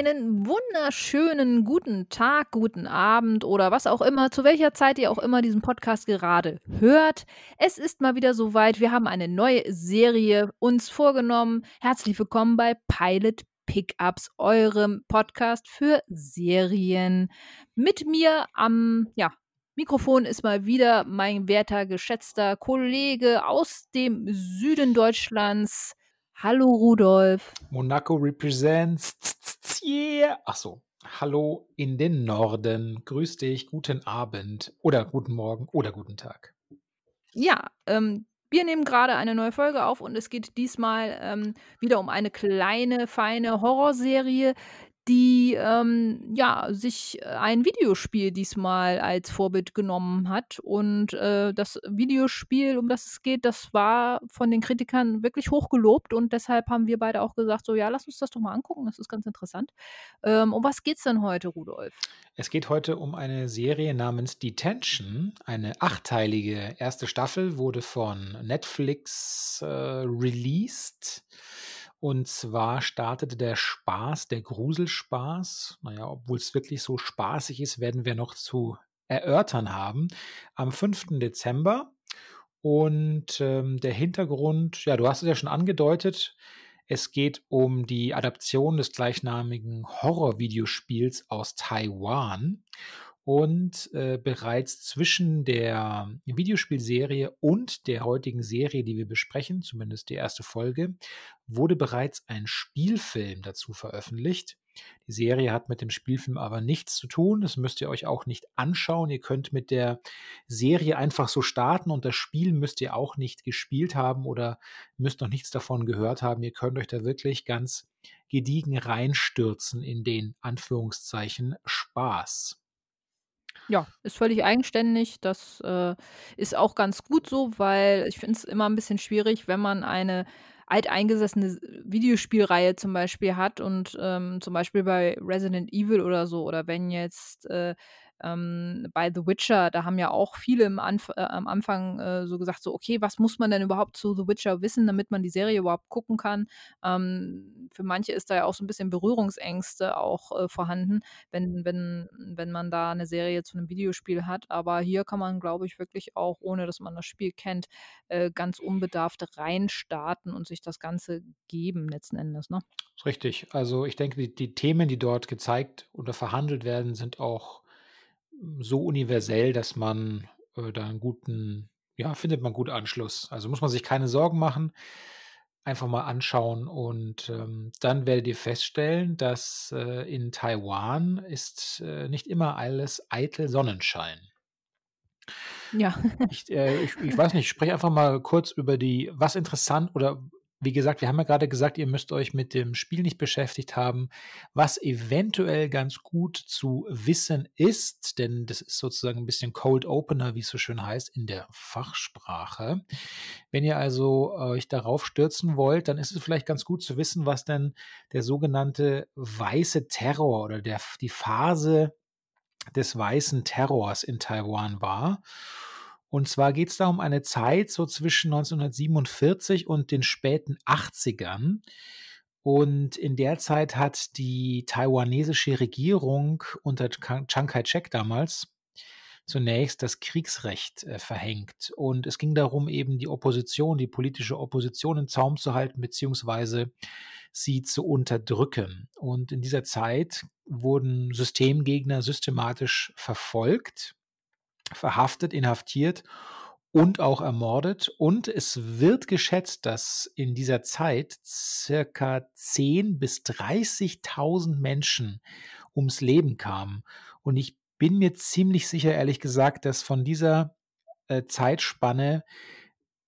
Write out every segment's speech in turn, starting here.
Einen wunderschönen guten Tag, guten Abend oder was auch immer, zu welcher Zeit ihr auch immer diesen Podcast gerade hört. Es ist mal wieder soweit. Wir haben eine neue Serie uns vorgenommen. Herzlich willkommen bei Pilot Pickups, eurem Podcast für Serien. Mit mir am ja, Mikrofon ist mal wieder mein werter, geschätzter Kollege aus dem Süden Deutschlands. Hallo Rudolf. Monaco represents. Yeah. Ach so. Hallo in den Norden. Grüß dich. Guten Abend oder guten Morgen oder guten Tag. Ja, ähm, wir nehmen gerade eine neue Folge auf und es geht diesmal ähm, wieder um eine kleine, feine Horrorserie, die, ähm, ja, sich äh, ein Videospiel diesmal als Vorbild genommen hat. Und, äh, das Videospiel, um das es geht, das war von den Kritikern wirklich hoch gelobt und deshalb haben wir beide auch gesagt, so: „Ja, lass uns das doch mal angucken, das ist ganz interessant.“ Ähm, um was geht's denn heute, Rudolf? Es geht heute um eine Serie namens Detention, eine achtteilige erste Staffel, wurde von Netflix, äh, released. Und zwar startete der Spaß, der Gruselspaß, naja, obwohl es wirklich so spaßig ist, werden wir noch zu erörtern haben, am 5. Dezember. Und ähm, der Hintergrund, ja, du hast es ja schon angedeutet, es geht um die Adaption des gleichnamigen Horror-Videospiels aus Taiwan. Und äh, bereits zwischen der Videospielserie und der heutigen Serie, die wir besprechen, zumindest die erste Folge, wurde bereits ein Spielfilm dazu veröffentlicht. Die Serie hat mit dem Spielfilm aber nichts zu tun. Das müsst ihr euch auch nicht anschauen. Ihr könnt mit der Serie einfach so starten und das Spiel müsst ihr auch nicht gespielt haben oder müsst noch nichts davon gehört haben. Ihr könnt euch da wirklich ganz gediegen reinstürzen in den Anführungszeichen Spaß. Ja, ist völlig eigenständig. Das, äh, ist auch ganz gut so, weil ich finde es immer ein bisschen schwierig, wenn man eine alteingesessene Videospielreihe zum Beispiel hat und, ähm, zum Beispiel bei Resident Evil oder so oder wenn jetzt, äh, ähm, bei The Witcher, da haben ja auch viele Anf äh, am Anfang, äh, so gesagt, so: „Okay, was muss man denn überhaupt zu The Witcher wissen, damit man die Serie überhaupt gucken kann?“ Ähm, für manche ist da ja auch so ein bisschen Berührungsängste auch, äh, vorhanden, wenn wenn wenn man da eine Serie zu einem Videospiel hat. Aber hier kann man, glaube ich, wirklich auch, ohne dass man das Spiel kennt, äh, ganz unbedarft reinstarten und sich das Ganze geben letzten Endes, ne? Richtig. Also ich denke, die, die Themen, die dort gezeigt oder verhandelt werden, sind auch so universell, dass man äh, da einen guten, ja, findet man gut Anschluss. Also muss man sich keine Sorgen machen, einfach mal anschauen und ähm, dann werdet ihr feststellen, dass äh, in Taiwan ist äh, nicht immer alles eitel Sonnenschein. Ja. Ich, äh, ich, ich weiß nicht, ich spreche einfach mal kurz über die, was interessant oder wie gesagt, wir haben ja gerade gesagt, ihr müsst euch mit dem Spiel nicht beschäftigt haben, was eventuell ganz gut zu wissen ist, denn das ist sozusagen ein bisschen Cold Opener, wie es so schön heißt, in der Fachsprache. Wenn ihr also euch darauf stürzen wollt, dann ist es vielleicht ganz gut zu wissen, was denn der sogenannte weiße Terror oder der, die Phase des weißen Terrors in Taiwan war. Und zwar geht es da um eine Zeit so zwischen 1947 und den späten 80ern. Und in der Zeit hat die taiwanesische Regierung unter Chiang Kai-shek damals zunächst das Kriegsrecht äh, verhängt. Und es ging darum, eben die Opposition, die politische Opposition im Zaum zu halten, beziehungsweise sie zu unterdrücken. Und in dieser Zeit wurden Systemgegner systematisch verfolgt verhaftet, inhaftiert und auch ermordet. Und es wird geschätzt, dass in dieser Zeit circa 10.000 bis 30.000 Menschen ums Leben kamen. Und ich bin mir ziemlich sicher, ehrlich gesagt, dass von dieser äh, Zeitspanne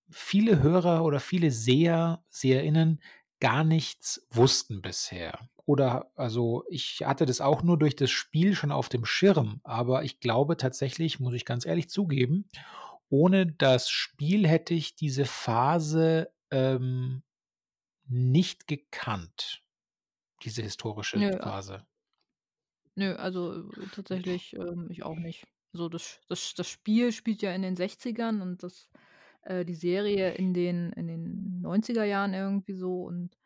viele Hörer oder viele Seher, Seherinnen gar nichts wussten bisher. Oder also ich hatte das auch nur durch das Spiel schon auf dem Schirm, aber ich glaube tatsächlich, muss ich ganz ehrlich zugeben, ohne das Spiel hätte ich diese Phase ähm, nicht gekannt, diese historische Nö, Phase. Nö, also äh, tatsächlich ähm, ich auch nicht. So das das das Spiel spielt ja in den 60ern und das äh, die Serie in den in den 90er Jahren irgendwie so und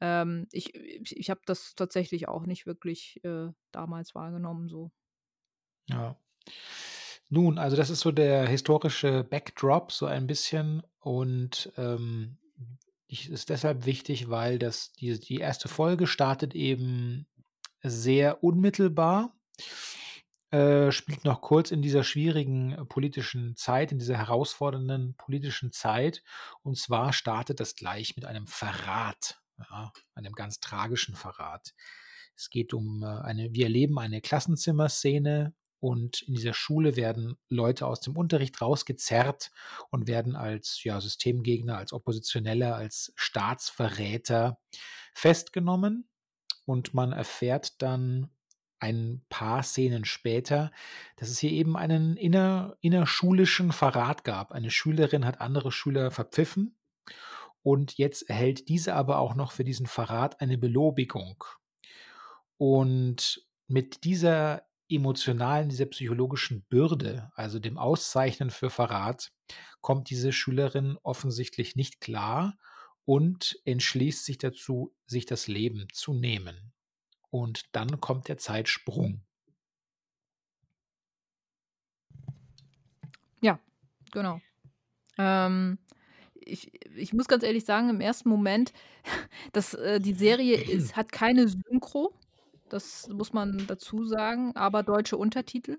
Ähm, ich ich habe das tatsächlich auch nicht wirklich, äh, damals wahrgenommen so. Ja. Nun, also das ist so der historische Backdrop so ein bisschen und, ähm, ich ist deshalb wichtig, weil das die die erste Folge startet eben sehr unmittelbar, äh, spielt noch kurz in dieser schwierigen äh, politischen Zeit, in dieser herausfordernden politischen Zeit. Und zwar startet das gleich mit einem Verrat, ja, einem ganz tragischen Verrat. Es geht um äh, eine, wir erleben eine Klassenzimmerszene und in dieser Schule werden Leute aus dem Unterricht rausgezerrt und werden als ja, Systemgegner, als Oppositionelle, als Staatsverräter festgenommen. Und man erfährt dann ein paar Szenen später, dass es hier eben einen inner, innerschulischen Verrat gab. Eine Schülerin hat andere Schüler verpfiffen und jetzt erhält diese aber auch noch für diesen Verrat eine Belobigung. Und mit dieser emotionalen, dieser psychologischen Bürde, also dem Auszeichnen für Verrat, kommt diese Schülerin offensichtlich nicht klar und entschließt sich dazu, sich das Leben zu nehmen. Und dann kommt der Zeitsprung. Ja, genau. Ähm, ich, ich muss ganz ehrlich sagen, im ersten Moment, dass äh, die Serie ist, hat keine Synchro. Das muss man dazu sagen, aber deutsche Untertitel.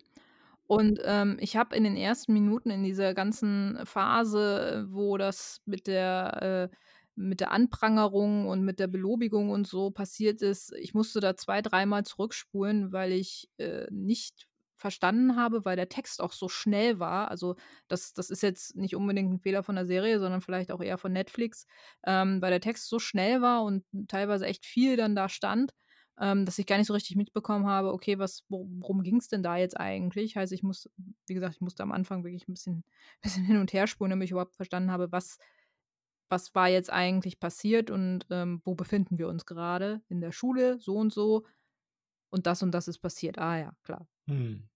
Und ähm, ich habe in den ersten Minuten in dieser ganzen Phase, wo das mit der, äh, mit der Anprangerung und mit der Belobigung und so passiert ist, ich musste da zwei, dreimal zurückspulen, weil ich äh, nicht verstanden habe, weil der Text auch so schnell war. Also das, das ist jetzt nicht unbedingt ein Fehler von der Serie, sondern vielleicht auch eher von Netflix, ähm, weil der Text so schnell war und teilweise echt viel dann da stand ähm, dass ich gar nicht so richtig mitbekommen habe, okay, was, worum ging es denn da jetzt eigentlich? Heißt, ich muss, wie gesagt, ich musste am Anfang wirklich ein bisschen, bisschen hin und her spulen, damit ich überhaupt verstanden habe, was, was war jetzt eigentlich passiert und ähm, wo befinden wir uns gerade? In der Schule, so und so. Und das und das ist passiert. Ah ja, klar. Hm.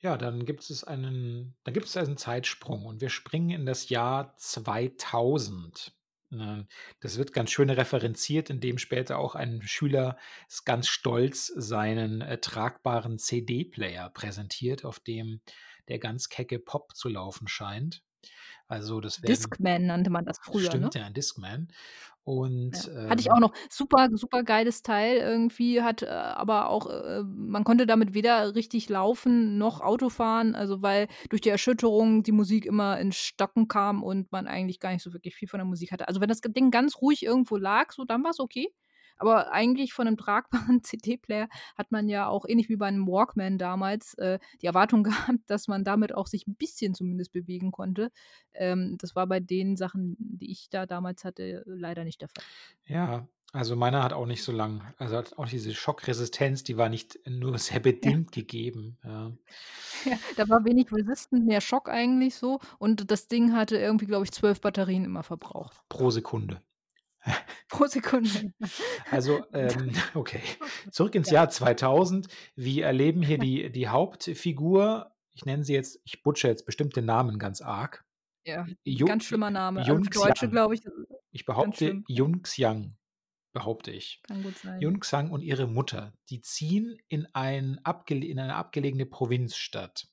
Ja, dann gibt es einen, dann gibt es einen Zeitsprung und wir springen in das Jahr 2000. Ne, das wird ganz schön referenziert, indem später auch ein Schüler ganz stolz seinen äh, tragbaren CD-Player präsentiert, auf dem der ganz kecke Pop zu laufen scheint. Also das werden, Discman nannte man das früher. Stimmt, ne? ja, Discman. Und, ja. Hatte ich auch ähm noch. Super, super geiles Teil irgendwie, hat äh, aber auch, äh, man konnte damit weder richtig laufen noch Auto fahren, also weil durch die Erschütterung die Musik immer in Stocken kam und man eigentlich gar nicht so wirklich viel von der Musik hatte. Also wenn das Ding ganz ruhig irgendwo lag, so dann war es okay. Aber eigentlich von einem tragbaren CD-Player hat man ja auch ähnlich wie bei einem Walkman damals äh, die Erwartung gehabt, dass man damit auch sich ein bisschen zumindest bewegen konnte. Ähm, das war bei den Sachen, die ich da damals hatte, leider nicht der Fall. Ja, also meiner hat auch nicht so lang, also hat auch diese Schockresistenz, die war nicht nur sehr bedingt ja. gegeben. Ja. ja. da war wenig Resistant, mehr Schock eigentlich so. Und das Ding hatte irgendwie, glaube ich, zwölf Batterien immer verbraucht. Pro Sekunde. Pro Sekunde. Also, ähm, okay. Zurück ins ja. Jahr 2000. Wir erleben hier die, die Hauptfigur. Ich nenne sie jetzt, ich butcher jetzt bestimmte Namen ganz arg. Ja, Jung, ganz schlimmer Name. Jung Deutsche, glaube ich. Ich behaupte Jung Xiang behaupte ich. Kann gut sein. Yun Xang und ihre Mutter, die ziehen in, ein in eine abgelegene Provinzstadt.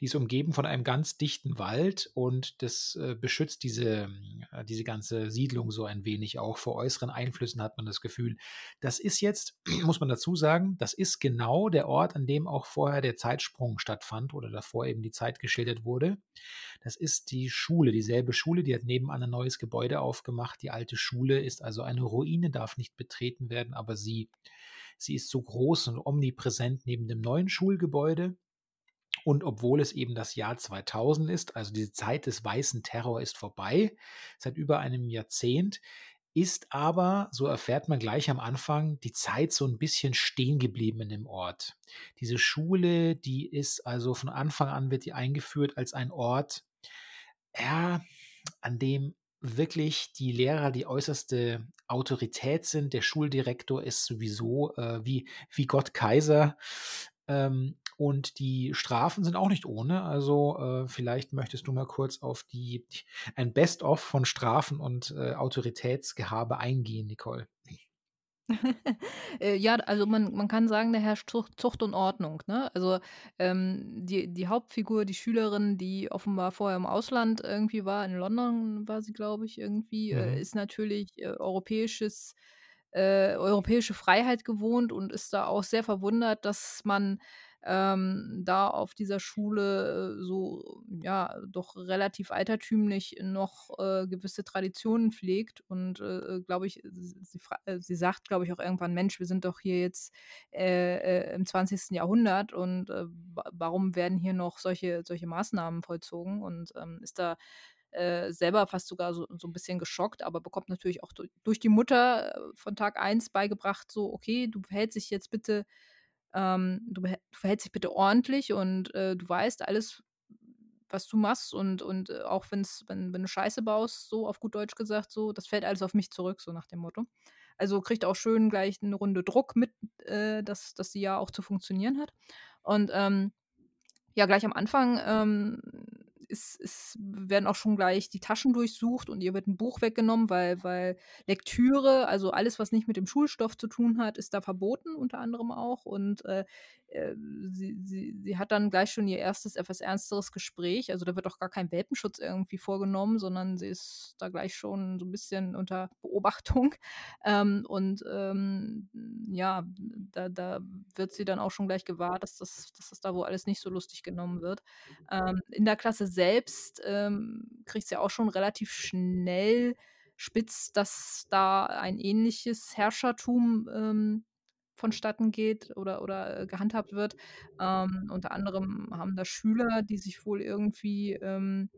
Die ist umgeben von einem ganz dichten Wald und das äh, beschützt diese, äh, diese ganze Siedlung so ein wenig auch. Vor äußeren Einflüssen hat man das Gefühl. Das ist jetzt, muss man dazu sagen, das ist genau der Ort, an dem auch vorher der Zeitsprung stattfand oder davor eben die Zeit geschildert wurde. Das ist die Schule, dieselbe Schule, die hat nebenan ein neues Gebäude aufgemacht. Die alte Schule ist also eine Ruine, darf nicht betreten werden, aber sie, sie ist so groß und omnipräsent neben dem neuen Schulgebäude. Und obwohl es eben das Jahr 2000 ist, also diese Zeit des weißen Terror ist vorbei, seit über einem Jahrzehnt, ist aber, so erfährt man gleich am Anfang, die Zeit so ein bisschen stehen geblieben in dem Ort. Diese Schule, die ist also von Anfang an wird die eingeführt als ein Ort, ja, an dem wirklich die Lehrer die äußerste Autorität sind. Der Schuldirektor ist sowieso äh, wie, wie Gott Kaiser Ähm, und die Strafen sind auch nicht ohne. Also äh, vielleicht möchtest du mal kurz auf die ein Best-of von Strafen und äh, Autoritätsgehabe eingehen, Nicole. Äh, ja, also man man kann sagen, da herrscht Zucht Zucht und Ordnung, ne? Also, ähm, die die Hauptfigur, die Schülerin, die offenbar vorher im Ausland irgendwie war, in London war sie, glaube ich, irgendwie, äh, Mhm. ist natürlich, äh, europäisches äh, europäische Freiheit gewohnt und ist da auch sehr verwundert, dass man, ähm, da auf dieser Schule, äh, so, ja, doch relativ altertümlich noch, äh, gewisse Traditionen pflegt und, äh, glaube ich, sie äh, sie sagt, glaube ich, auch irgendwann: „Mensch, wir sind doch hier jetzt, äh, äh, im 20. Jahrhundert und, wa warum werden hier noch solche solche Maßnahmen vollzogen?“ Und, ähm, ist da, äh, selber fast sogar so so 'n bisschen geschockt, aber bekommt natürlich auch du durch die Mutter, von Tag eins beigebracht, so: „Okay, du verhältst dich jetzt bitte ähm, du du verhältst dich bitte ordentlich und, äh, du weißt alles, was du machst und und, äh, auch wenn's wenn wenn du Scheiße baust, so auf gut Deutsch gesagt, so, das fällt alles auf mich zurück“, so nach dem Motto. Also, kriegt auch schön gleich 'ne Runde Druck mit, äh, dass dass sie ja auch zu funktionieren hat. Und, ähm, ja, gleich am Anfang, ähm, ist ist werden auch schon gleich die Taschen durchsucht und ihr wird 'n Buch weggenommen, weil weil Lektüre, also alles, was nicht mit dem Schulstoff zu tun hat, ist da verboten, unter anderem auch. Und, äh, sie sie sie hat dann gleich schon ihr erstes etwas ernsteres Gespräch. Also, da wird auch gar kein Welpenschutz irgendwie vorgenommen, sondern sie ist da gleich schon so 'n bisschen unter Beobachtung. Ähm, und, ähm, ja, da da wird sie dann auch schon gleich gewahr, dass das dass das da wohl alles nicht so lustig genommen wird. Ähm, in der Klasse selbst, ähm, kriegt sie auch schon relativ schnell spitz, dass da ein ähnliches Herrschertum, ähm, vonstatten geht oder oder, äh, gehandhabt wird. Ähm, unter anderem haben da Schüler, die sich wohl irgendwie, ähm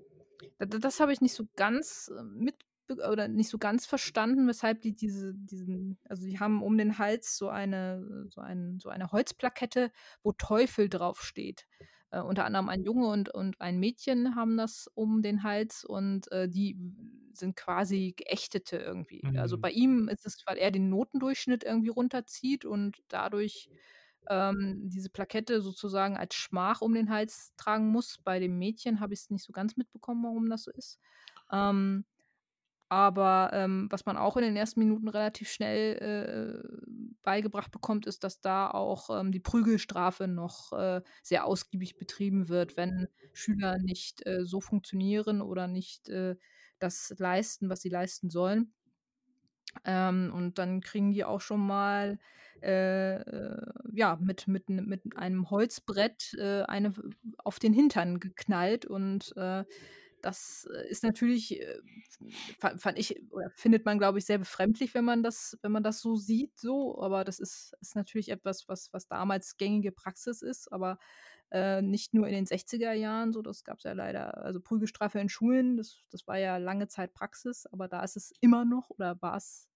d d das habe ich nicht so ganz, äh, mitbe oder nicht so ganz verstanden, weshalb die diese diesen also, die haben um den Hals so eine so ein so eine Holzplakette, wo Teufel draufsteht. Äh, unter anderem ein Junge und und ein Mädchen haben das um den Hals und, äh, die sind quasi Geächtete irgendwie. Also, Mhm. bei ihm ist es, weil er den Notendurchschnitt irgendwie runterzieht und dadurch, ähm, diese Plakette sozusagen als Schmach um den Hals tragen muss. Bei dem Mädchen habe ich's nicht so ganz mitbekommen, warum das so ist. Ähm, aber, ähm, was man auch in den ersten Minuten relativ schnell, äh, beigebracht bekommt, ist, dass da auch, ähm, die Prügelstrafe noch, äh, sehr ausgiebig betrieben wird, wenn Schüler nicht, äh, so funktionieren oder nicht, äh, das leisten, was sie leisten sollen. Ähm, und dann kriegen die auch schon mal, äh, äh, ja, mit mit mit einem Holzbrett, eine auf den Hintern geknallt und, das, äh, ist natürlich, äh, fa fand ich oder findet man, glaube ich, sehr befremdlich, wenn man das wenn man das so sieht so, aber das ist ist natürlich etwas, was was damals gängige Praxis ist, aber, äh, nicht nur in den 60er Jahren so, das gab's ja leider also, Prügelstrafe in Schulen, das das war ja lange Zeit Praxis, aber da ist es immer noch oder war's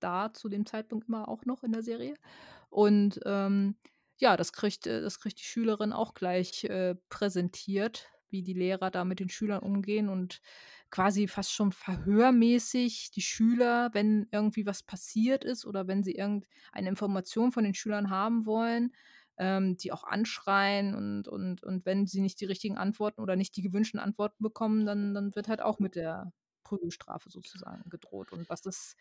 da zu dem Zeitpunkt immer auch noch in der Serie. Und, ähm, ja, das kriegt das kriegt die Schülerin auch gleich, äh, präsentiert, wie die Lehrer da mit den Schülern umgehen und quasi fast schon verhörmäßig die Schüler, wenn irgendwie was passiert ist oder wenn sie irgendeine Information von den Schülern haben wollen, ähm, die auch anschreien und und und wenn sie nicht die richtigen Antworten oder nicht die gewünschten Antworten bekommen, dann dann wird halt auch mit der Prügelstrafe sozusagen gedroht. Und das ist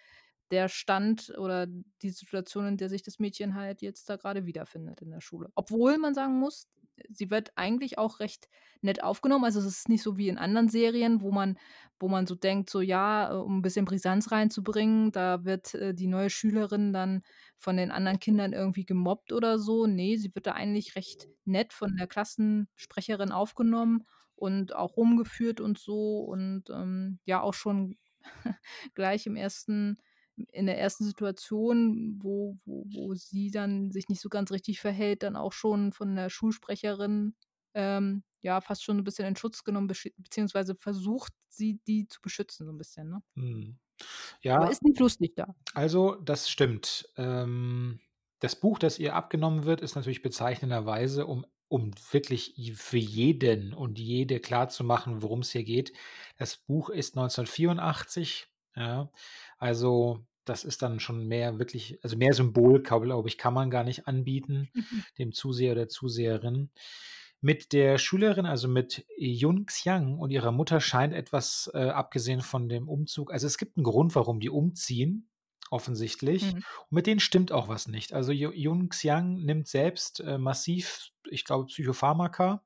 der Stand oder die Situation, in der sich das Mädchen halt jetzt da grade wiederfindet in der Schule. Obwohl man sagen muss, sie wird eigentlich auch recht nett aufgenommen. Also, es ist nicht so wie in anderen Serien, wo man wo man so denkt, so ja, äh, um 'n bisschen Brisanz reinzubringen, da wird, äh, die neue Schülerin dann von den anderen Kindern irgendwie gemobbt oder so. Ne, sie wird da eigentlich recht nett von der Klassensprecherin aufgenommen und auch rumgeführt und so und, ähm, ja, auch schon gleich im ersten in der ersten Situation, wo wo wo sie dann sich nicht so ganz richtig verhält, dann auch schon von der Schulsprecherin, ähm, ja, fast schon 'n bisschen in Schutz genommen, beziehungsweise versucht sie, die zu beschützen so 'n bisschen, ne? Aber Ja, ist nicht lustig da. also, das stimmt. Ähm, das Buch, das ihr abgenommen wird, ist natürlich bezeichnenderweise, um um wirklich für jeden und jede klarzumachen, worum's hier geht. Das Buch ist 1984, ja. Also das ist dann schon mehr wirklich, also mehr Symbol, glaube ich, kann man gar nicht anbieten, Mhm. dem Zuseher oder Zuseherin. Mit der Schülerin, also mit Yun Xiang und ihrer Mutter scheint etwas, äh, abgesehen von dem Umzug also es gibt einen Grund, warum die umziehen, offensichtlich. Mhm. Und mit denen stimmt auch was nicht. Also Yun Xiang nimmt selbst, äh, massiv, ich glaube, Psychopharmaka.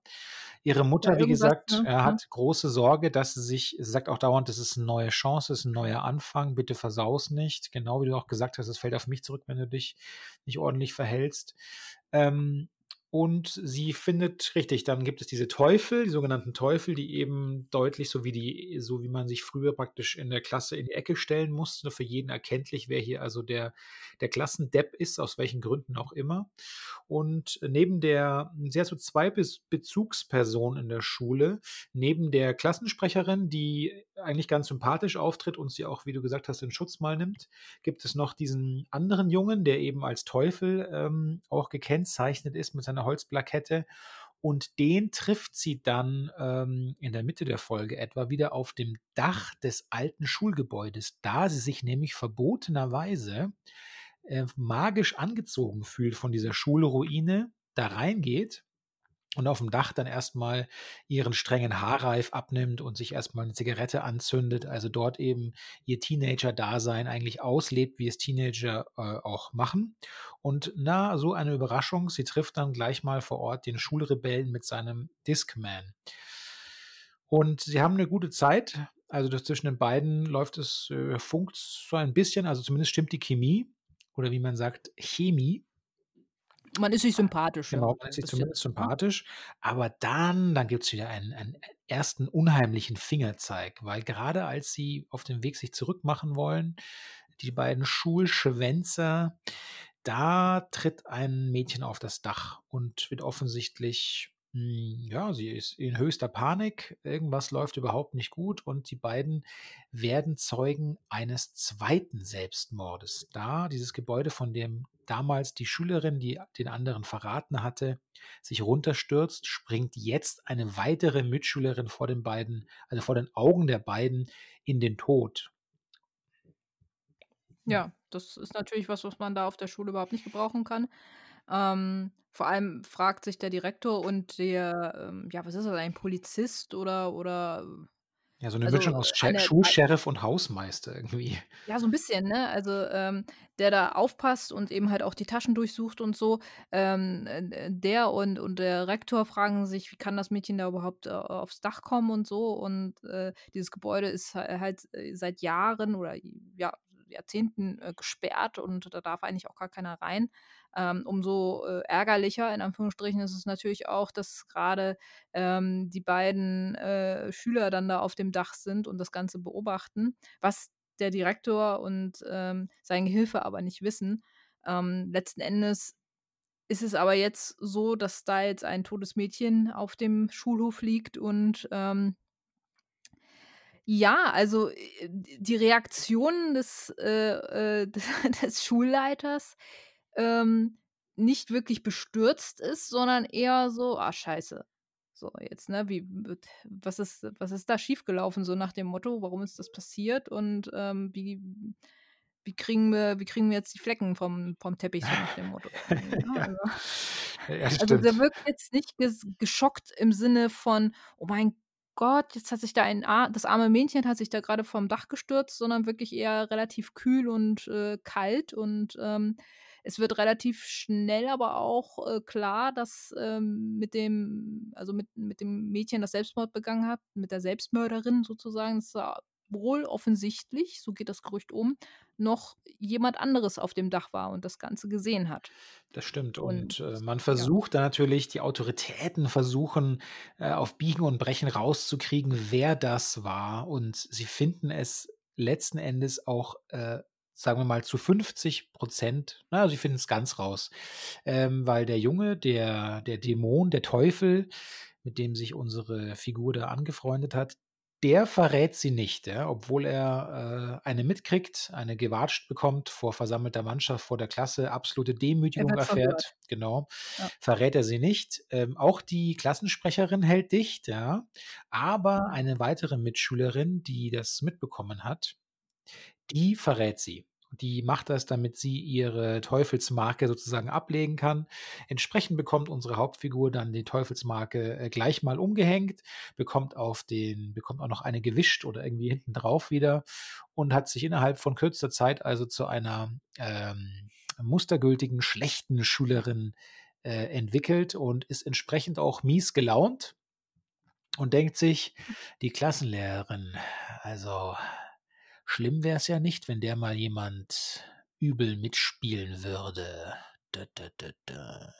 Ihre Ja, Mutter, wie irgendwas, gesagt, ne? äh, Mhm. hat große Sorge, dass sie sich sie sagt auch dauernd: „Das ist 'ne neue Chance, das ist 'n neuer Anfang, bitte versau's nicht.“ Genau wie du auch gesagt hast: „Es fällt auf mich zurück, wenn du dich nicht ordentlich verhältst.“ Ähm, und sie findet richtig, dann gibt es diese Teufel, die sogenannten Teufel, die eben deutlich so wie die so wie man sich früher praktisch in der Klasse in die Ecke stellen musste, für jeden erkenntlich, wer hier also der der Klassendepp ist, aus welchen Gründen auch immer. Und neben der sie hat so 2 Bez Bezugspersonen in der Schule. Neben der Klassensprecherin, die eigentlich ganz sympathisch auftritt und sie auch, wie du gesagt hast, in Schutz mal nimmt, gibt es noch diesen anderen Jungen, der eben als Teufel, ähm, auch gekennzeichnet ist mit seiner Holzplakette. Und den trifft sie dann, ähm, in der Mitte der Folge etwa wieder auf dem Dach des alten Schulgebäudes, da sie sich nämlich verbotenerweise, äh, magisch angezogen fühlt von dieser Schulruine, da reingeht und aufm Dach dann erst mal ihren strengen Haarreif abnimmt und sich erst mal 'ne Zigarette anzündet, also dort eben ihr Teenager-Dasein eigentlich auslebt, wie es Teenager, äh, auch machen. Und na, so eine Überraschung, sie trifft dann gleich mal vor Ort den Schulrebellen mit seinem Discman. Und sie haben 'ne gute Zeit. Also, zwischen den beiden läuft es äh, funkt's so ein bisschen, also zumindest stimmt die Chemie oder wie man sagt, Chemie. Man ist sich sympathisch, Genau, man ist sich zumindest ne? sympathisch. Aber dann dann gibt's wieder einen einen ersten unheimlichen Fingerzeig, weil grade als sie auf dem Weg sich zurückmachen wollen, die beiden Schulschwänzer, da tritt ein Mädchen auf das Dach und wird offensichtlich ja, sie ist in höchster Panik. Irgendwas läuft überhaupt nicht gut und die beiden werden Zeugen eines 2. Selbstmordes, da dieses Gebäude, von dem damals die Schülerin, die den anderen verraten hatte, sich runterstürzt, springt jetzt eine weitere Mitschülerin vor den beiden also vor den Augen der beiden in den Tod. Hm. Ja, das ist natürlich was, was man da auf der Schule überhaupt nicht gebrauchen kann. Ähm, vor allem fragt sich der Direktor und der, ähm ja, was ist das, ein Polizist oder oder Ja, so 'ne also Mischung aus eine ei Schulsheriff und Hausmeister irgendwie. Ja, so 'n bisschen, ne? Also, ähm, der da aufpasst und eben halt auch die Taschen durchsucht und so. Ähm, äh, äh, der und und der Rektor fragen sich: „Wie kann das Mädchen da überhaupt, äh, aufs Dach kommen?“ und so. Und, äh, dieses Gebäude ist ha halt, äh, seit Jahren oder ja, Jahrzehnten, äh, gesperrt und da darf eigentlich auch gar keiner rein. Ähm, umso, äh, ärgerlicher in Anführungsstrichen ist es natürlich auch, dass grade, ähm, die beiden, äh, Schüler dann da auf dem Dach sind und das Ganze beobachten, was der Direktor und, ähm, sein Gehilfe aber nicht wissen. Ähm, letzten Endes ist es aber jetzt so, dass da jetzt ein totes Mädchen auf dem Schulhof liegt und, ähm ja, also, äh, die Reaktion des, äh, äh, des des Schulleiters, ähm, nicht wirklich bestürzt ist, sondern eher so: „Ah, scheiße.“ So jetzt, ne? Wie wird was ist was ist da schiefgelaufen, so nach dem Motto: „Warum ist das passiert und, ähm, wie wie kriegen wir wie kriegen wir jetzt die Flecken vom vom Teppich“, so nach dem Motto? Ja. Also Ja, also, der wirkt jetzt nicht ges geschockt im Sinne von: „Oh mein Gott, jetzt hat sich da ein a das arme Mädchen hat sich da grade vom Dach gestürzt“, sondern wirklich eher relativ kühl und, äh, kalt. Und, ähm, es wird relativ schnell aber auch, äh, klar, dass, ähm, mit dem also, mit mit dem Mädchen, das Selbstmord begangen hat, mit der Selbstmörderin sozusagen, dass da wohl offensichtlich, so geht das Gerücht um, noch jemand anderes auf dem Dach war und das Ganze gesehen hat. Das stimmt. Und Und, äh, man ja. versucht da natürlich die Autoritäten versuchen, äh, auf Biegen und Brechen rauszukriegen, wer das war. Und sie finden es letzten Endes auch, äh, sagen wir mal, zu 50 %, na ja, sie finden's ganz raus. Ähm, weil der Junge, der der Dämon, der Teufel, mit dem sich unsere Figur da angefreundet hat, der verrät sie nicht, ja? Obwohl er, äh, eine mitkriegt, eine gewatscht bekommt vor versammelter Mannschaft, vor der Klasse, absolute Er Demütigung wird erfährt, verhört. genau, Ja. verrät er sie nicht. Ähm, auch die Klassensprecherin hält dicht, ja? Aber Mhm. eine weitere Mitschülerin, die das mitbekommen hat, die verrät sie. Die macht das, damit sie ihre Teufelsmarke sozusagen ablegen kann. Entsprechend bekommt unsere Hauptfigur dann die Teufelsmarke äh, gleich mal umgehängt, bekommt auf den, bekommt auch noch eine gewischt oder irgendwie hinten drauf wieder und hat sich innerhalb von kürzester Zeit also zu einer ähm, mustergültigen, schlechten Schülerin äh, entwickelt und ist entsprechend auch mies gelaunt und denkt sich, die Klassenlehrerin, also Schlimm wäre es ja nicht, wenn der mal jemand übel mitspielen würde. Da, da, da.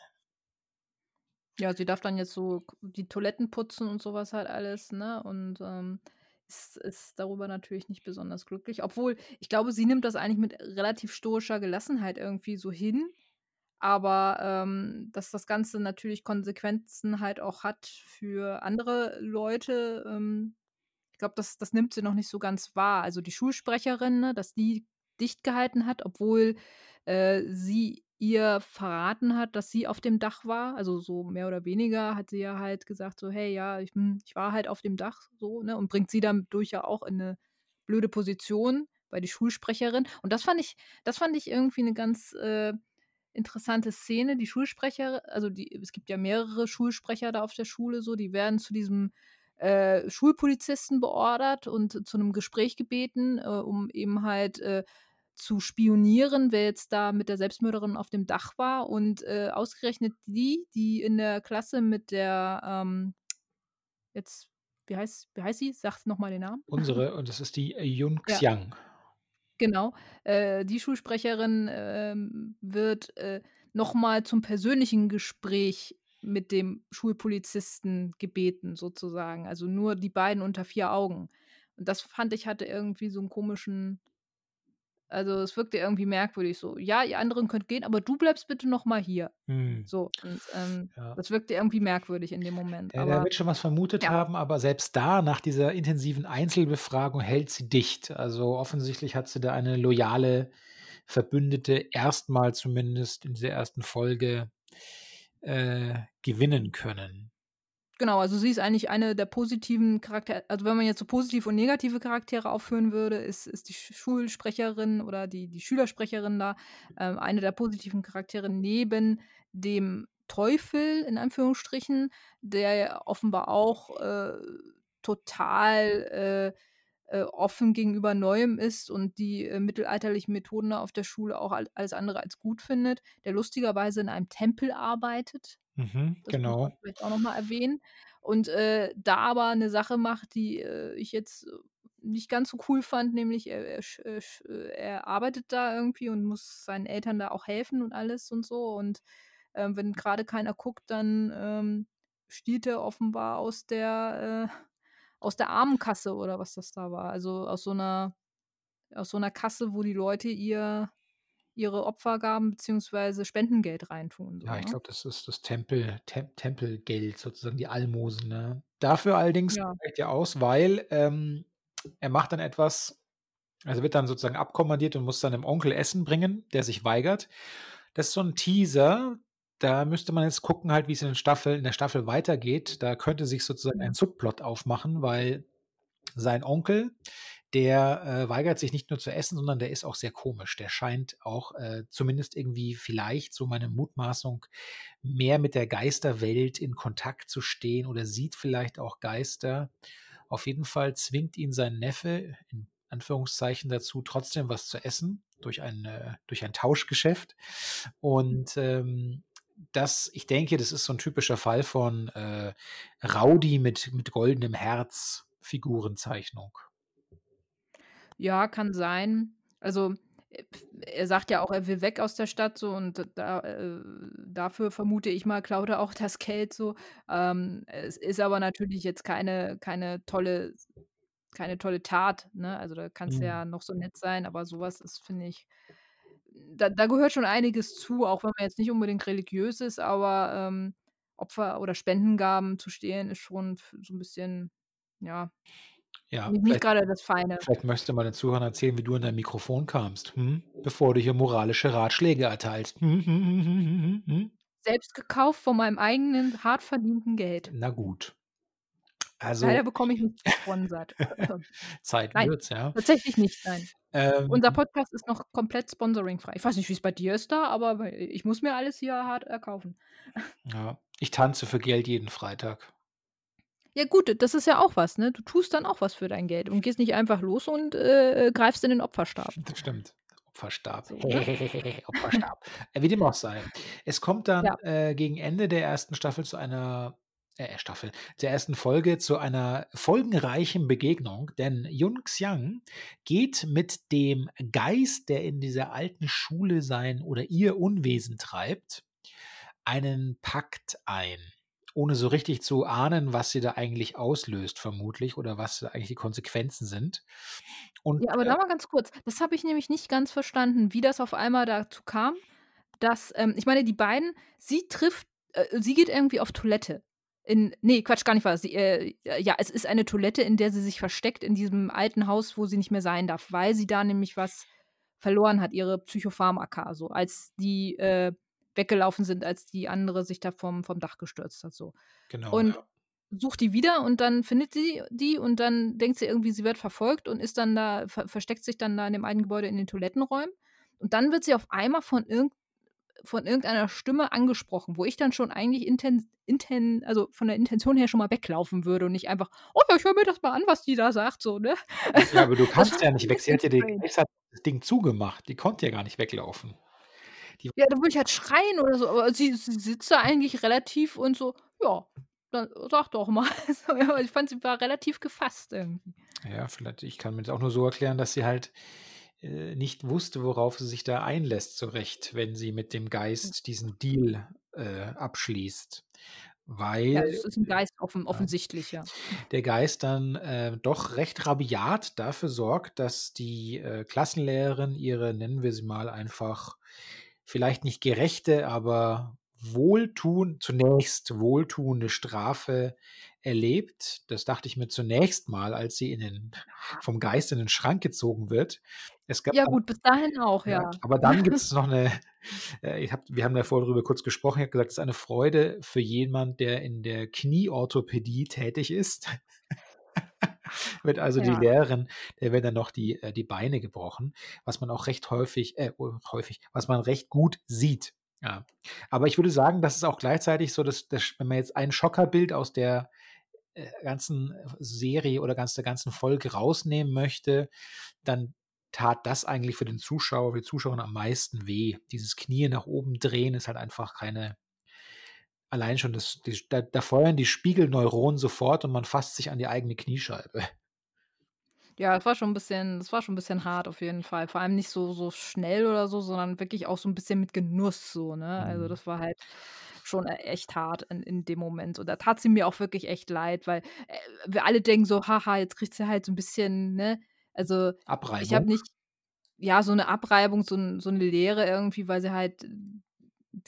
Ja, sie darf dann jetzt so die Toiletten putzen und sowas halt alles, ne? Und ähm, ist, ist darüber natürlich nicht besonders glücklich. Obwohl, ich glaube, sie nimmt das eigentlich mit relativ stoischer Gelassenheit irgendwie so hin. Aber ähm, dass das Ganze natürlich Konsequenzen halt auch hat für andere Leute, ähm, ich glaube, das, das nimmt sie noch nicht so ganz wahr. Also die Schulsprecherin, ne, dass die dicht gehalten hat, obwohl äh, sie ihr verraten hat, dass sie auf dem Dach war. Also so mehr oder weniger hat sie ja halt gesagt, so, hey, ja, ich, ich war halt auf dem Dach, so, ne? Und bringt sie dadurch ja auch in eine blöde Position bei die Schulsprecherin. Und das fand ich, das fand ich irgendwie eine ganz äh, interessante Szene. Die Schulsprecher, also die, es gibt ja mehrere Schulsprecher da auf der Schule, so, die werden zu diesem äh, Schulpolizisten beordert und zu einem Gespräch gebeten, äh, um eben halt äh, zu spionieren, wer jetzt da mit der Selbstmörderin auf dem Dach war. Und äh, ausgerechnet die, die in der Klasse mit der, ähm, jetzt, wie heißt, wie heißt sie? Sagt nochmal den Namen. Unsere, und das ist die Yun Xiang. Ja. Genau. Äh, die Schulsprecherin ähm, wird äh, nochmal zum persönlichen Gespräch mit dem Schulpolizisten gebeten, sozusagen. Also nur die beiden unter vier Augen. Und das fand ich hatte irgendwie so einen komischen, also es wirkte irgendwie merkwürdig so. Ja, ihr anderen könnt gehen, aber du bleibst bitte noch mal hier. Hm. So und ähm, ja. das wirkte irgendwie merkwürdig in dem Moment. Ja, aber, der wird schon was vermutet ja. haben, aber selbst da nach dieser intensiven Einzelbefragung hält sie dicht. Also offensichtlich hat sie da eine loyale Verbündete erstmal zumindest in dieser ersten Folge äh, gewinnen können. Genau, also sie ist eigentlich eine der positiven Charaktere. Also wenn man jetzt so positive und negative Charaktere aufführen würde, ist, ist die Schulsprecherin oder die, die Schülersprecherin da äh, eine der positiven Charaktere neben dem Teufel, in Anführungsstrichen, der offenbar auch äh, total äh, äh, offen gegenüber Neuem ist und die äh, mittelalterlichen Methoden auf der Schule auch alles andere als gut findet, der lustigerweise in einem Tempel arbeitet. Mhm, das genau. Muss man vielleicht auch nochmal erwähnen. Und äh, da aber eine Sache macht, die äh, ich jetzt nicht ganz so cool fand, nämlich er, er, äh, er, arbeitet da irgendwie und muss seinen Eltern da auch helfen und alles und so. Und ähm, wenn gerade keiner guckt, dann ähm, stiehlt er offenbar aus der äh, aus der Armenkasse oder was das da war. Also aus so einer, aus so einer Kasse, wo die Leute ihr ihre Opfergaben bzw. Spendengeld reintun. So, ja, ich ne? glaube, das ist das Tempel, Tem Tempelgeld, sozusagen die Almosen. Ne? Dafür allerdings ja. reicht ja aus, weil ähm, er macht dann etwas, also wird dann sozusagen abkommandiert und muss seinem Onkel Essen bringen, der sich weigert. Das ist so ein Teaser, da müsste man jetzt gucken, halt, wie es in, Staffel, in der Staffel weitergeht. Da könnte sich sozusagen ein Subplot aufmachen, weil sein Onkel, der äh, weigert sich nicht nur zu essen, sondern der ist auch sehr komisch. Der scheint auch äh, zumindest irgendwie vielleicht, so meine Mutmaßung, mehr mit der Geisterwelt in Kontakt zu stehen oder sieht vielleicht auch Geister. Auf jeden Fall zwingt ihn sein Neffe, in Anführungszeichen, dazu, trotzdem was zu essen durch ein, äh, durch ein Tauschgeschäft. Und ähm, das, ich denke, das ist so ein typischer Fall von äh, Rowdy mit, mit goldenem Herz Figurenzeichnung. Ja, kann sein. Also äh, er sagt ja auch, er will weg aus der Stadt so und da, äh, dafür vermute ich mal, klaut er auch das Geld so. Ähm, es ist aber natürlich jetzt keine, keine tolle, keine tolle Tat, ne? Also da kannst du mhm. ja noch so nett sein, aber sowas ist, finde ich, da, da gehört schon einiges zu, auch wenn man jetzt nicht unbedingt religiös ist, aber ähm, Opfer oder Spendengaben zu stehlen, ist schon so ein bisschen, ja, ja nicht, gerade das Feine. Vielleicht möchtest du mal den Zuhörern erzählen, wie du an dein Mikrofon kamst, hm? bevor du hier moralische Ratschläge erteilst. Hm, hm, hm, Selbst gekauft von meinem eigenen, hart verdienten Geld. Na gut. Also Leider bekomme ich nichts gesponsert. Zeit Nein, wird's, ja. tatsächlich nicht, nein. Ähm Unser Podcast ist noch komplett sponsoringfrei. Ich weiß nicht, wie's bei dir ist da, aber ich muss mir alles hier hart erkaufen. Ja, ich tanze für Geld jeden Freitag. Ja gut, das ist ja auch was, ne? Du tust dann auch was für dein Geld und gehst nicht einfach los und, äh, greifst in den Opferstab. Das stimmt. Opferstab. So? Opferstab. Äh, wie dem auch sei. Es kommt dann, Ja. äh, gegen Ende der ersten Staffel zu einer äh, Staffel, der ersten Folge zu einer folgenreichen Begegnung, denn Yun Xiang geht mit dem Geist, der in dieser alten Schule sein oder ihr Unwesen treibt, einen Pakt ein, ohne so richtig zu ahnen, was sie da eigentlich auslöst vermutlich oder was da eigentlich die Konsequenzen sind. Und, Ja, aber äh da mal ganz kurz. Das habe ich nämlich nicht ganz verstanden, wie das auf einmal dazu kam, dass, ähm ich meine, die beiden sie trifft äh, sie geht irgendwie auf Toilette. In ne, Quatsch, gar nicht wahr. Sie, äh ja, es ist eine Toilette, in der sie sich versteckt in diesem alten Haus, wo sie nicht mehr sein darf, weil sie da nämlich was verloren hat, ihre Psychopharmaka, so, als die, äh, weggelaufen sind, als die andere sich da vom vom Dach gestürzt hat, so. Genau, Und ja. sucht die wieder und dann findet sie die und dann denkt sie irgendwie, sie wird verfolgt und ist dann da ver versteckt sich dann da in dem einen Gebäude in den Toilettenräumen. Und dann wird sie auf einmal von irgend von irgendeiner Stimme angesprochen, wo ich dann schon eigentlich inten inten also, von der Intention her schon mal weglaufen würde und nicht einfach: „Oh ja, ich höre mir das mal an, was die da sagt“, so, ne? Ja, aber du kannst ja nicht weg. Sie hat ja das Ding zugemacht. Die konnte ja gar nicht weglaufen. Die Ja, dann würde ich halt schreien oder so, aber sie sie sitzt da eigentlich relativ und so: „Ja, dann sag doch mal.“ So, ja, ich fand, sie war relativ gefasst irgendwie. Ja, vielleicht ich kann mir das auch nur so erklären, dass sie halt, äh, nicht wusste, worauf sie sich da einlässt so recht, wenn sie mit dem. Geist diesen Deal, äh, abschließt, Ja, weil es ist 'n Geist offen ja, offensichtlich, ja. der Geist dann, äh, doch recht rabiat dafür sorgt, dass die, äh, Klassenlehrerin ihre, nennen wir sie mal einfach, vielleicht nicht gerechte, aber wohltun zunächst wohltuende Strafe erlebt. Das dachte ich mir zunächst mal, als sie in den vom Geist in den Schrank gezogen wird. Es gab Ja gut, bis dahin auch, ja, ja. aber dann gibt's noch 'ne äh, ich habe wir haben da vorher drüber kurz gesprochen. Ich habe gesagt, das ist eine Freude für jemand, der in der Knieorthopädie tätig ist. Wird also die Ja. Lehrerin der werden dann noch die äh, die Beine gebrochen, was man auch recht häufig äh, oh, häufig, was man recht gut sieht, ja. Aber ich würde sagen, das ist auch gleichzeitig so, dass das wenn man jetzt ein Schockerbild aus der, äh, ganzen Serie oder ganz der ganzen Folge rausnehmen möchte, dann tat das eigentlich für den Zuschauer, für die Zuschauerin am meisten weh. Dieses Knie nach oben drehen ist halt einfach keine allein schon das die da da feuern die Spiegelneuronen sofort und man fasst sich an die eigene Kniescheibe. Ja, das war schon 'n bisschen das war schon 'n bisschen hart auf jeden Fall. Vor allem nicht so so schnell oder so, sondern wirklich auch so 'n bisschen mit Genuss so, ne? Also, Mhm. das war halt schon, äh, echt hart in in dem Moment. Und da tat sie mir auch wirklich echt leid, weil, äh, wir alle denken so: „Ha ha, jetzt kriegt sie halt so 'n bisschen“, ne? Also, ich habe Abreibung? nicht ja, so 'ne Abreibung, so so 'ne Leere irgendwie, weil sie halt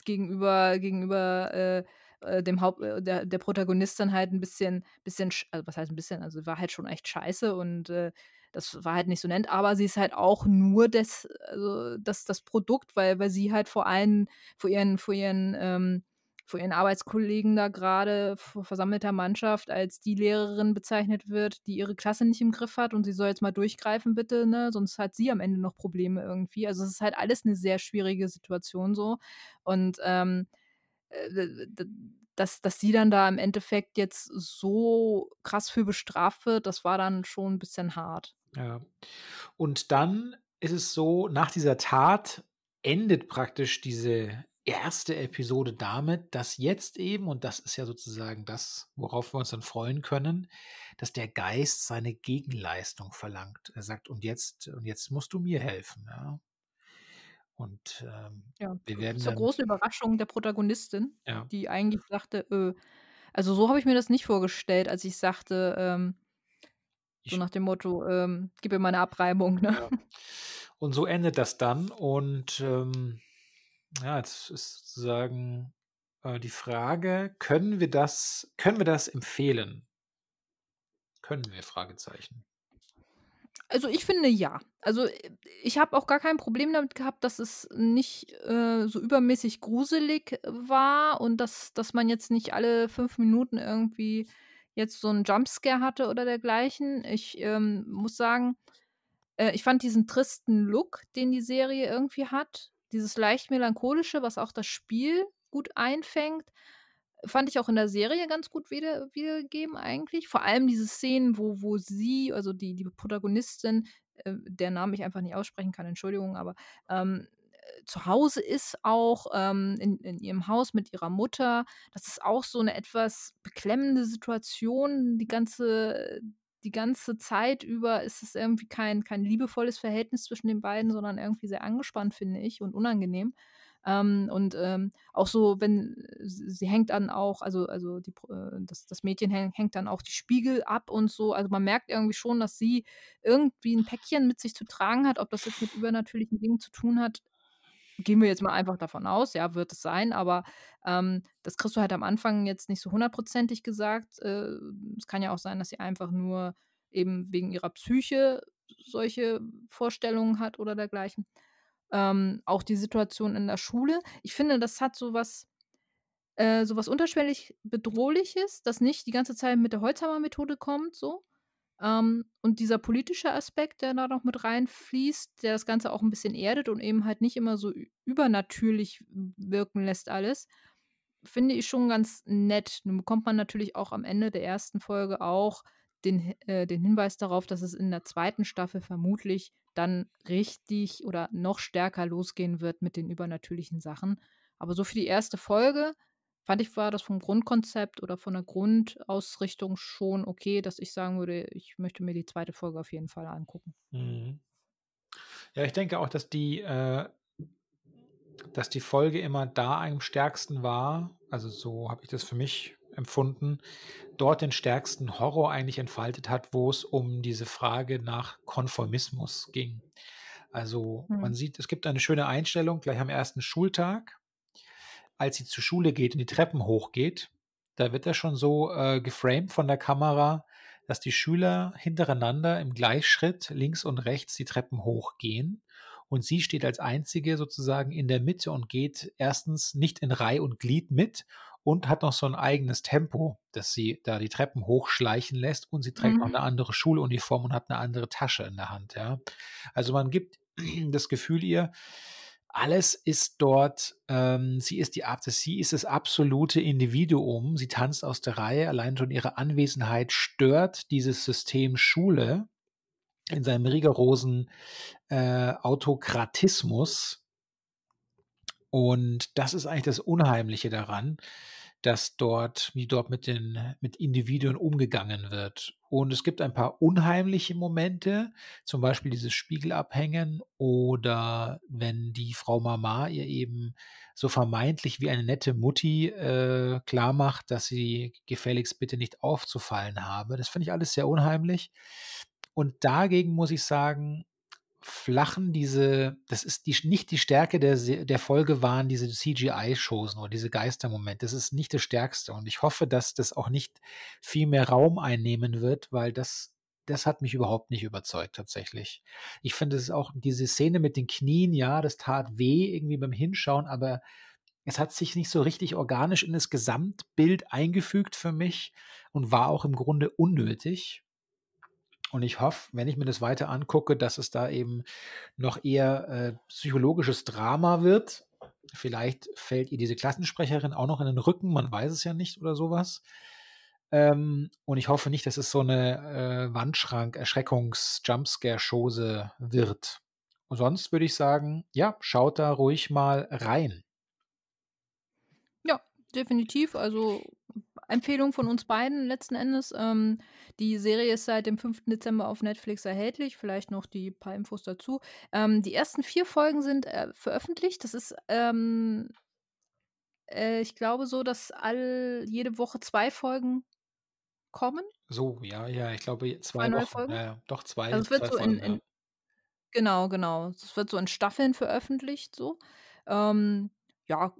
gegenüber gegenüber, äh, äh, dem Haupt äh, der der Protagonistin halt 'n bisschen bisschen sch also, was heißt 'n bisschen, also, war halt schon echt scheiße und, äh, das war halt nicht so nett, aber sie ist halt auch nur des also, das das Produkt, weil weil sie halt vor allen vor ihren vor ihren, ähm vor ihren Arbeitskollegen da grade vor versammelter Mannschaft als die Lehrerin bezeichnet wird, die ihre Klasse nicht im Griff hat und sie soll jetzt mal durchgreifen bitte, ne, sonst hat sie am Ende noch Probleme irgendwie. Also, es ist halt alles 'ne sehr schwierige Situation so und, ähm, äh, dass dass sie dann da im Endeffekt jetzt so krass für bestraft wird, das war dann schon 'n bisschen hart. Ja. Und dann ist es so, nach dieser Tat endet praktisch diese erste Episode damit, dass jetzt eben und das ist ja sozusagen das, worauf wir uns dann freuen können, dass der Geist seine Gegenleistung verlangt. Er sagt: „Und jetzt und jetzt musst du mir helfen“, ja? Und, ähm, Ja, wir werden zur dann großen Überraschung der Protagonistin, Ja. die eigentlich sagte, äh also, so habe ich mir das nicht vorgestellt, als ich sagte, ähm so nach dem Motto, ähm: „Gib mir mal 'ne Abreibung“, ne? Ja. Und so endet das dann und, ähm, ja, jetzt ist sozusagen, äh, die Frage, können wir das können wir das empfehlen? Können wir? Fragezeichen. Also, ich finde ja. Also, äh, ich habe auch gar kein Problem damit gehabt, dass es nicht, äh, so übermäßig gruselig war und dass dass man jetzt nicht alle 5 Minuten irgendwie jetzt so 'n Jumpscare hatte oder dergleichen. Ich, ähm, muss sagen, äh, ich fand diesen tristen Look, den die Serie irgendwie hat, dieses leicht melancholische, was auch das Spiel gut einfängt, fand ich auch in der Serie ganz gut wieder wiedergegeben eigentlich. Vor allem diese Szenen, wo wo sie, also die die Protagonistin, äh, deren Namen ich einfach nicht aussprechen kann, Entschuldigung, aber, ähm, äh, zu Hause ist auch, ähm, in in ihrem Haus mit ihrer Mutter. Das ist auch so 'ne etwas beklemmende Situation. Die ganze die ganze Zeit über ist es irgendwie kein kein liebevolles Verhältnis zwischen den beiden, sondern irgendwie sehr angespannt, finde ich, und unangenehm. Ähm, und, ähm, auch so, wenn s sie hängt dann auch also also die äh, das das Mädchen häng hängt dann auch die Spiegel ab und so. Also, man merkt irgendwie schon, dass sie irgendwie 'n Päckchen mit sich zu tragen hat. Ob das jetzt mit übernatürlichen Dingen zu tun hat, gehen wir jetzt mal einfach davon aus, ja, wird es sein, aber, ähm, das kriegst du halt am Anfang jetzt nicht so hundertprozentig gesagt. Äh, es kann ja auch sein, dass sie einfach nur eben wegen ihrer Psyche solche Vorstellungen hat oder dergleichen. Ähm, auch die Situation in der Schule. Ich finde, das hat so was äh, so was unterschwellig Bedrohliches, das nicht die ganze Zeit mit der Holzhammer-Methode kommt so. Ähm, und dieser politische Aspekt, der da noch mit reinfließt, der das Ganze auch 'n bisschen erdet und eben halt nicht immer so übernatürlich wirken lässt alles, finde ich schon ganz nett. Nun bekommt man natürlich auch am Ende der 1. Folge auch den äh, den Hinweis darauf, dass es in der 2. Staffel vermutlich dann richtig oder noch stärker losgehen wird mit den übernatürlichen Sachen. Aber so für die 1. Folge fand ich, war das vom Grundkonzept oder von der Grundausrichtung schon okay, dass ich sagen würde, ich möchte mir die 2. Folge auf jeden Fall angucken. Mhm. Ja, ich denke auch, dass die äh, dass die Folge immer da am stärksten war, also so habe ich das für mich empfunden, dort den stärksten Horror eigentlich entfaltet hat, wo es um diese Frage nach Konformismus ging. Also, man Mhm. sieht, es gibt eine schöne Einstellung gleich am 1. Schultag, als sie zur Schule geht und die Treppen hochgeht. Da wird das schon so, äh, geframed von der Kamera, dass die Schüler hintereinander im Gleichschritt links und rechts die Treppen hochgehen und sie steht als Einzige sozusagen in der Mitte und geht 1. nicht in Reih und Glied mit und hat noch so 'n eigenes Tempo, dass sie da die Treppen hochschleichen lässt und sie trägt noch Mhm. 'ne andere Schuluniform und hat 'ne andere Tasche in der Hand, ja. Also, man gibt das Gefühl ihr, alles ist dort ähm, sie ist die Ab sie ist das absolute Individuum. Sie tanzt aus der Reihe. Allein schon ihre Anwesenheit stört dieses System Schule in seinem rigorosen, äh, Autokratismus. Und das ist eigentlich das Unheimliche daran, dass dort wie dort mit den mit Individuen umgegangen wird. Und es gibt ein paar unheimliche Momente, zum Beispiel dieses Spiegelabhängen oder wenn die Frau Mama ihr eben so vermeintlich wie eine nette Mutti, äh, klarmacht, dass sie gefälligst bitte nicht aufzufallen habe. Das finde ich alles sehr unheimlich. Und dagegen muss ich sagen, flachen diese das ist die nicht die Stärke der der Folge waren diese CGI-Shows nur, diese Geistermomente. Das ist nicht das Stärkste und ich hoffe, dass das auch nicht viel mehr Raum einnehmen wird, weil das das hat mich überhaupt nicht überzeugt tatsächlich. Ich finde es auch diese Szene mit den Knien, ja, das tat weh irgendwie beim Hinschauen, aber es hat sich nicht so richtig organisch in das Gesamtbild eingefügt für mich und war auch im Grunde unnötig. Und ich hoffe, wenn ich mir das weiter angucke, dass es da eben noch eher, äh, psychologisches Drama wird. Vielleicht fällt ihr diese Klassensprecherin auch noch in den Rücken, man weiß es ja nicht oder so was. Ähm, und ich hoffe nicht, dass es so 'ne, äh, Wandschrank-Erschreckungs-Jumpscare-Chose wird. Und sonst würde ich sagen, ja, schaut da ruhig mal rein. Ja, definitiv. Also, Empfehlung von uns beiden letzten Endes. Ähm, die Serie ist seit dem 5. Dezember auf Netflix erhältlich, vielleicht noch die paar Infos dazu. Ähm, die ersten 4 Folgen sind, äh, veröffentlicht. Das ist, ähm äh, ich glaube so, dass all jede Woche 2 Folgen kommen. So, ja, ja, ich glaube, 2 2 neue Wochen. Folgen. Ja, ja, doch 2 Also, es wird 2 so in Folgen, ja. in genau, genau. Es wird so in Staffeln veröffentlicht so. Ähm, ja,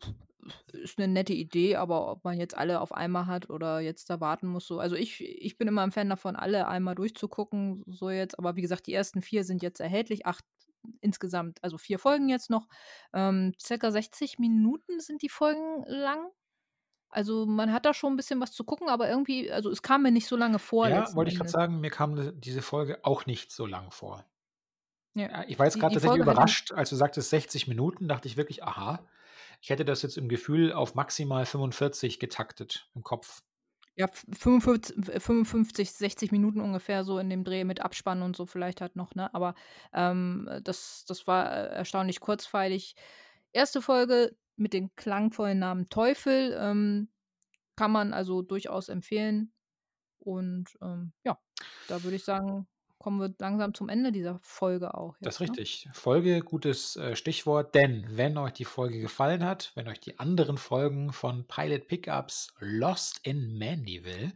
ist 'ne nette Idee, aber ob man jetzt alle auf einmal hat oder jetzt da warten muss so also, ich ich bin immer 'n Fan davon, alle einmal durchzugucken, so jetzt. Aber wie gesagt, die ersten 4 sind jetzt erhältlich, 8 insgesamt, also 4 Folgen jetzt noch. Ähm, circa 60 Minuten sind die Folgen lang. Also, man hat da schon 'n bisschen was zu gucken, aber irgendwie also, es kam mir nicht so lange vor Ja, wollte ich Endes. sagen, mir kam diese Folge auch nicht so lang vor. Ja, ich war jetzt die tatsächlich überrascht, als du sagtest 60 Minuten, dachte ich wirklich: „Aha.“ Ich hätte das jetzt im Gefühl auf maximal 45 getaktet im Kopf. Ja, f 45 f 55, 60 Minuten ungefähr so in dem Dreh mit Abspann und so vielleicht halt noch, ne? Aber, ähm, das das war, äh, erstaunlich kurzweilig. 1. Folge mit dem klangvollen Namen „Teufel“, ähm, kann man also durchaus empfehlen. Und, ähm, ja, da würde ich sagen, kommen wir langsam zum Ende dieser Folge auch Das ist jetzt, ne? richtig. Folge, gutes, äh, Stichwort, denn wenn euch die Folge gefallen hat, wenn euch die anderen Folgen von Pilot Pickups Lost in Mandyville,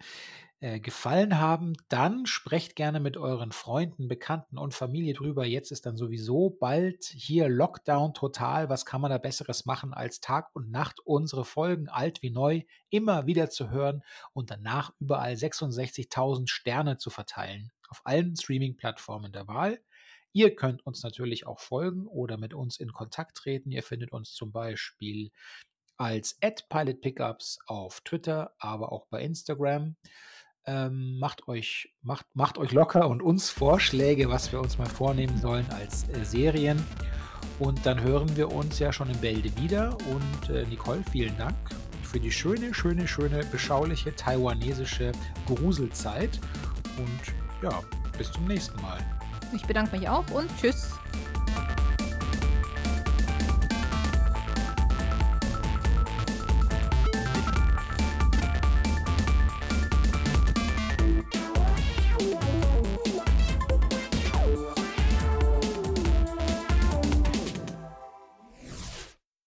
äh, gefallen haben, dann sprecht gerne mit euren Freunden, Bekannten und Familie drüber. Jetzt ist dann sowieso bald hier Lockdown total. Was kann man da Besseres machen, als Tag und Nacht unsere Folgen, alt wie neu, immer wieder zu hören und danach überall 66.000 Sterne zu verteilen auf allen Streaming-Plattformen der Wahl. Ihr könnt uns natürlich auch folgen oder mit uns in Kontakt treten. Ihr findet uns zum Beispiel als @pilotpickups auf Twitter, aber auch bei Instagram. Ähm, macht euch macht macht euch locker und uns Vorschläge, was wir uns mal vornehmen sollen als, äh, Serien. Und dann hören wir uns ja schon in Bälde wieder. Und, äh, Nicole, vielen Dank für die schöne, schöne, schöne, beschauliche taiwanesische Gruselzeit. Und ja, bis zum nächsten Mal. Ich bedanke mich auch und tschüss.